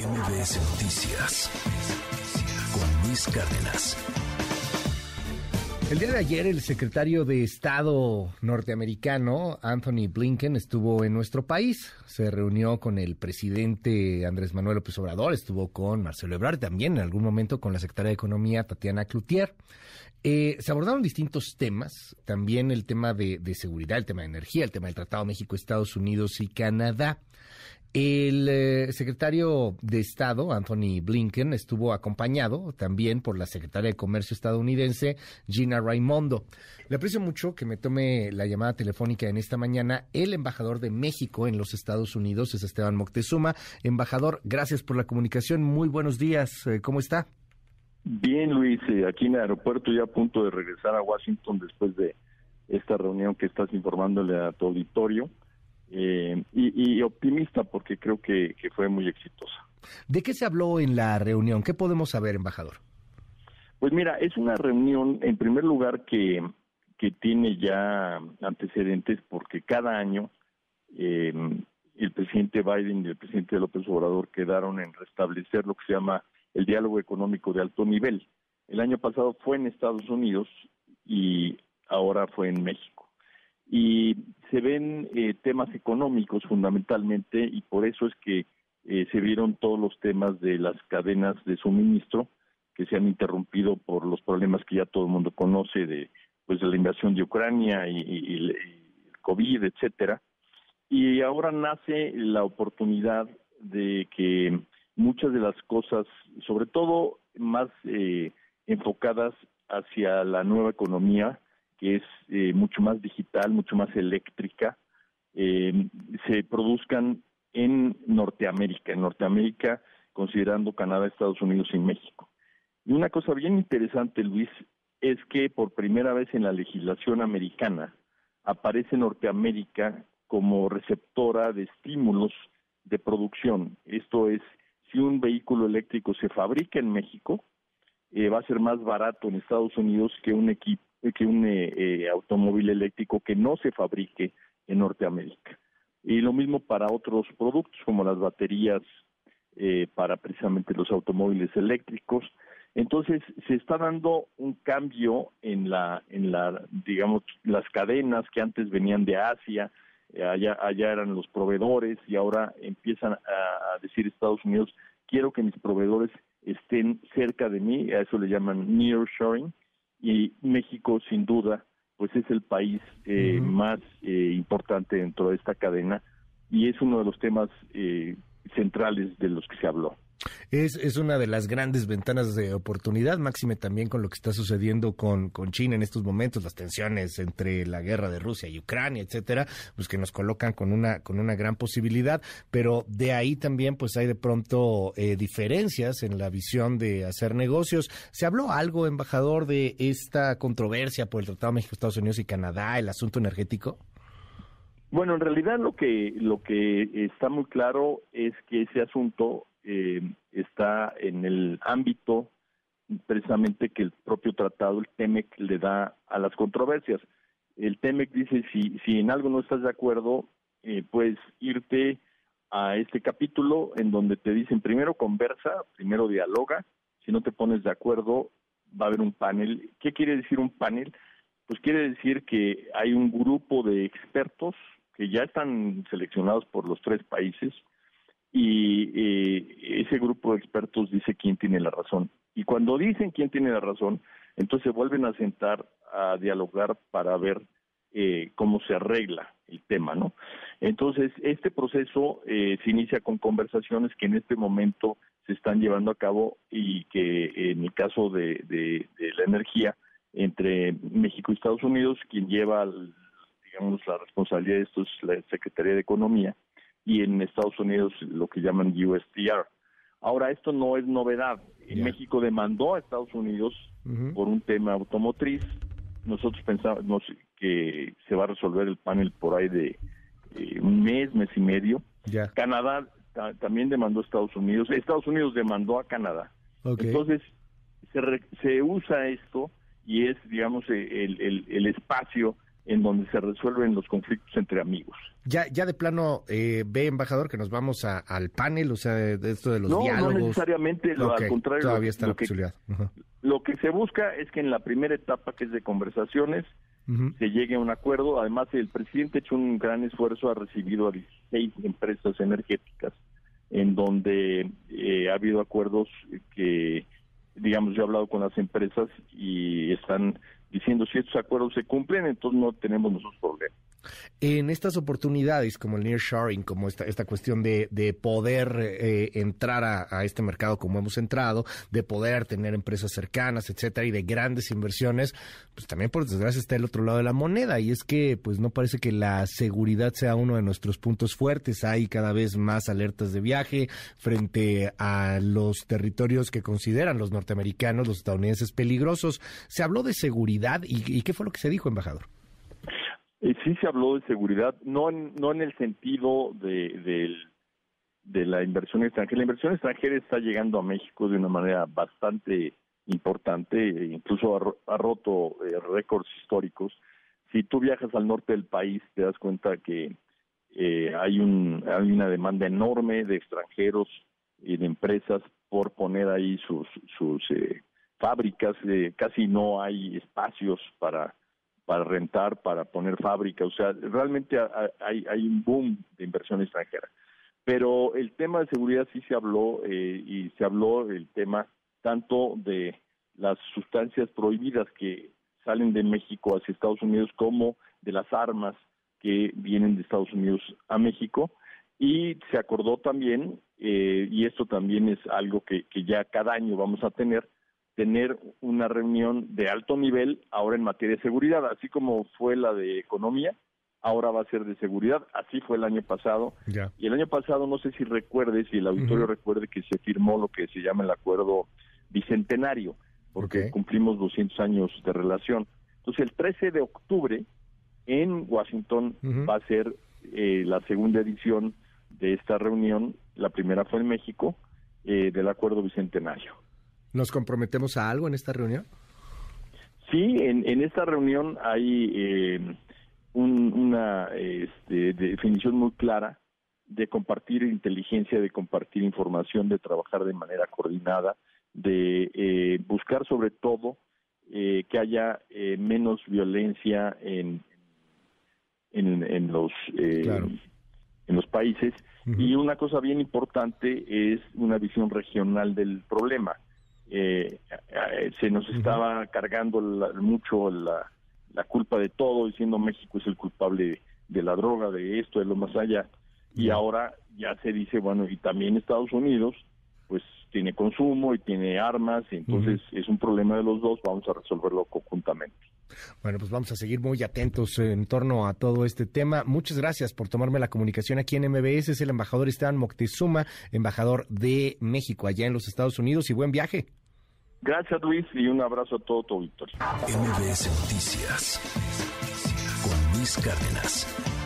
MBS Noticias con Luis Cárdenas. El día de ayer el secretario de Estado norteamericano, Anthony Blinken, estuvo en nuestro país. Se reunió con el presidente Andrés Manuel López Obrador, estuvo con Marcelo Ebrard, también en algún momento con la secretaria de Economía, Tatiana Cloutier. Eh, se abordaron distintos temas, también el tema de, de seguridad, el tema de energía, el tema del Tratado México, Estados Unidos y Canadá. El eh, secretario de Estado, Anthony Blinken, estuvo acompañado también por la secretaria de Comercio estadounidense, Gina Raimondo. Le aprecio mucho que me tome la llamada telefónica en esta mañana. El embajador de México en los Estados Unidos es Esteban Moctezuma. Embajador, gracias por la comunicación. Muy buenos días. Eh, ¿Cómo está? Bien, Luis. Eh, aquí en el aeropuerto ya a punto de regresar a Washington después de esta reunión que estás informándole a tu auditorio eh, y, optimista porque creo que, fue muy exitosa. ¿De qué se habló en la reunión? ¿Qué podemos saber, embajador? Pues mira, es una reunión, en primer lugar, que, que tiene ya antecedentes porque cada año eh, el presidente Biden y el presidente López Obrador quedaron en restablecer lo que se llama el diálogo económico de alto nivel. El año pasado fue en Estados Unidos y ahora fue en México y se ven eh, temas económicos fundamentalmente y por eso es que eh, se vieron todos los temas de las cadenas de suministro que se han interrumpido por los problemas que ya todo el mundo conoce de pues de la invasión de Ucrania y, el COVID, etcétera. Y ahora nace la oportunidad de que muchas de las cosas, sobre todo más eh, enfocadas hacia la nueva economía, que es eh, mucho más digital, mucho más eléctrica, eh, se produzcan en Norteamérica, en Norteamérica considerando Canadá, Estados Unidos y México. Y una cosa bien interesante, Luis, es que por primera vez en la legislación americana aparece Norteamérica como receptora de estímulos de producción. Esto es, si un vehículo eléctrico se fabrica en México, eh, va a ser más barato en Estados Unidos que un equipo que un eh, eh, automóvil eléctrico que no se fabrique en Norteamérica. Y lo mismo para otros productos como las baterías eh, para precisamente los automóviles eléctricos. Entonces se está dando un cambio en la, en la, digamos, las cadenas que antes venían de Asia, allá, allá eran los proveedores y ahora empiezan a, a decir Estados Unidos quiero que mis proveedores estén cerca de mí, a eso le llaman nearshoring, y México sin duda pues es el país eh, más eh, importante dentro de esta cadena y es uno de los temas eh, centrales de los que se habló. Es, es una de las grandes ventanas de oportunidad, máxime también con lo que está sucediendo con, con China en estos momentos, las tensiones entre la guerra de Rusia y Ucrania, etcétera, pues que nos colocan con una, con una gran posibilidad, pero de ahí también pues hay de pronto eh, diferencias en la visión de hacer negocios. ¿Se habló algo, embajador, de esta controversia por el Tratado México, Estados Unidos y Canadá, el asunto energético? Bueno, en realidad lo que lo que está muy claro es que ese asunto eh, está en el ámbito precisamente que el propio tratado, el TEMEC, le da a las controversias. El TEMEC dice, si, si en algo no estás de acuerdo, eh, puedes irte a este capítulo en donde te dicen primero conversa, primero dialoga, si no te pones de acuerdo va a haber un panel. ¿Qué quiere decir un panel? Pues quiere decir que hay un grupo de expertos que ya están seleccionados por los tres países, y eh, ese grupo de expertos dice quién tiene la razón. Y cuando dicen quién tiene la razón, entonces se vuelven a sentar a dialogar para ver eh, cómo se arregla el tema, ¿no? Entonces, este proceso eh, se inicia con conversaciones que en este momento se están llevando a cabo y que en el caso de, la energía entre México y Estados Unidos, quien lleva, digamos, la responsabilidad de esto es la Secretaría de Economía, y en Estados Unidos lo que llaman USTR. Ahora, esto no es novedad. México demandó a Estados Unidos por un tema automotriz. Nosotros pensamos que se va a resolver el panel por ahí de eh, un mes, mes y medio. Canadá también demandó a Estados Unidos. Estados Unidos demandó a Canadá. Entonces, se, se usa esto y es, digamos, el, el, el espacio en donde se resuelven los conflictos entre amigos. Ya, ya de plano eh, ve, embajador, que nos vamos al panel, o sea, de, esto de los diálogos. No, necesariamente, al contrario. Todavía está la posibilidad. Lo que se busca es que en la primera etapa, que es de conversaciones, se llegue a un acuerdo. Además, el presidente ha hecho un gran esfuerzo, ha recibido a 16 empresas energéticas, en donde eh, ha habido acuerdos que, digamos, yo he hablado con las empresas y están diciendo si estos acuerdos se cumplen, entonces no tenemos nosotros problemas. En estas oportunidades como el nearshoring, como esta, esta cuestión de, de poder eh, entrar a, este mercado como hemos entrado, de poder tener empresas cercanas, etcétera, y de grandes inversiones, pues también por desgracia está el otro lado de la moneda, y es que pues no parece que la seguridad sea uno de nuestros puntos fuertes. Hay cada vez más alertas de viaje frente a los territorios que consideran los norteamericanos, los estadounidenses peligrosos. Se habló de seguridad y, y ¿qué fue lo que se dijo, embajador? Eh, sí se habló de seguridad, no en, no en el sentido de, de, la inversión extranjera. La inversión extranjera está llegando a México de una manera bastante importante, e incluso ha, roto eh, récords históricos. Si tú viajas al norte del país, te das cuenta que eh, hay, un, hay una demanda enorme de extranjeros y de empresas por poner ahí sus, sus fábricas. casi no hay espacios para para rentar, para poner fábrica, o sea, realmente hay, un boom de inversión extranjera. Pero el tema de seguridad sí se habló eh, y se habló el tema tanto de las sustancias prohibidas que salen de México hacia Estados Unidos como de las armas que vienen de Estados Unidos a México y se acordó también, eh, y esto también es algo que ya cada año vamos a tener, tener una reunión de alto nivel ahora en materia de seguridad, así como fue la de economía, ahora va a ser de seguridad, así fue el año pasado. Y el año pasado, no sé si recuerdes, si el auditorio recuerde que se firmó lo que se llama el acuerdo bicentenario, porque cumplimos 200 años de relación. Entonces, el 13 de octubre en Washington va a ser eh, la segunda edición de esta reunión, la primera fue en México, eh, del acuerdo bicentenario. ¿Nos comprometemos a algo en esta reunión? Sí, en, esta reunión hay eh, una este, definición muy clara de compartir inteligencia, de compartir información, de trabajar de manera coordinada, de eh, buscar sobre todo eh, que haya menos violencia en, en, los en los países. Y una cosa bien importante es una visión regional del problema eh, eh, se nos estaba cargando mucho la, culpa de todo, diciendo México es el culpable de, la droga, de esto, de lo más allá. Y ahora ya se dice, bueno, y también Estados Unidos, pues tiene consumo y tiene armas, y entonces es un problema de los dos, vamos a resolverlo conjuntamente. Bueno, pues vamos a seguir muy atentos en torno a todo este tema. Muchas gracias por tomarme la comunicación aquí en MBS. Es el embajador Esteban Moctezuma, embajador de México allá en los Estados Unidos y buen viaje. Gracias Luis y un abrazo a todo tu auditorio. MBS Noticias con Luis Cárdenas.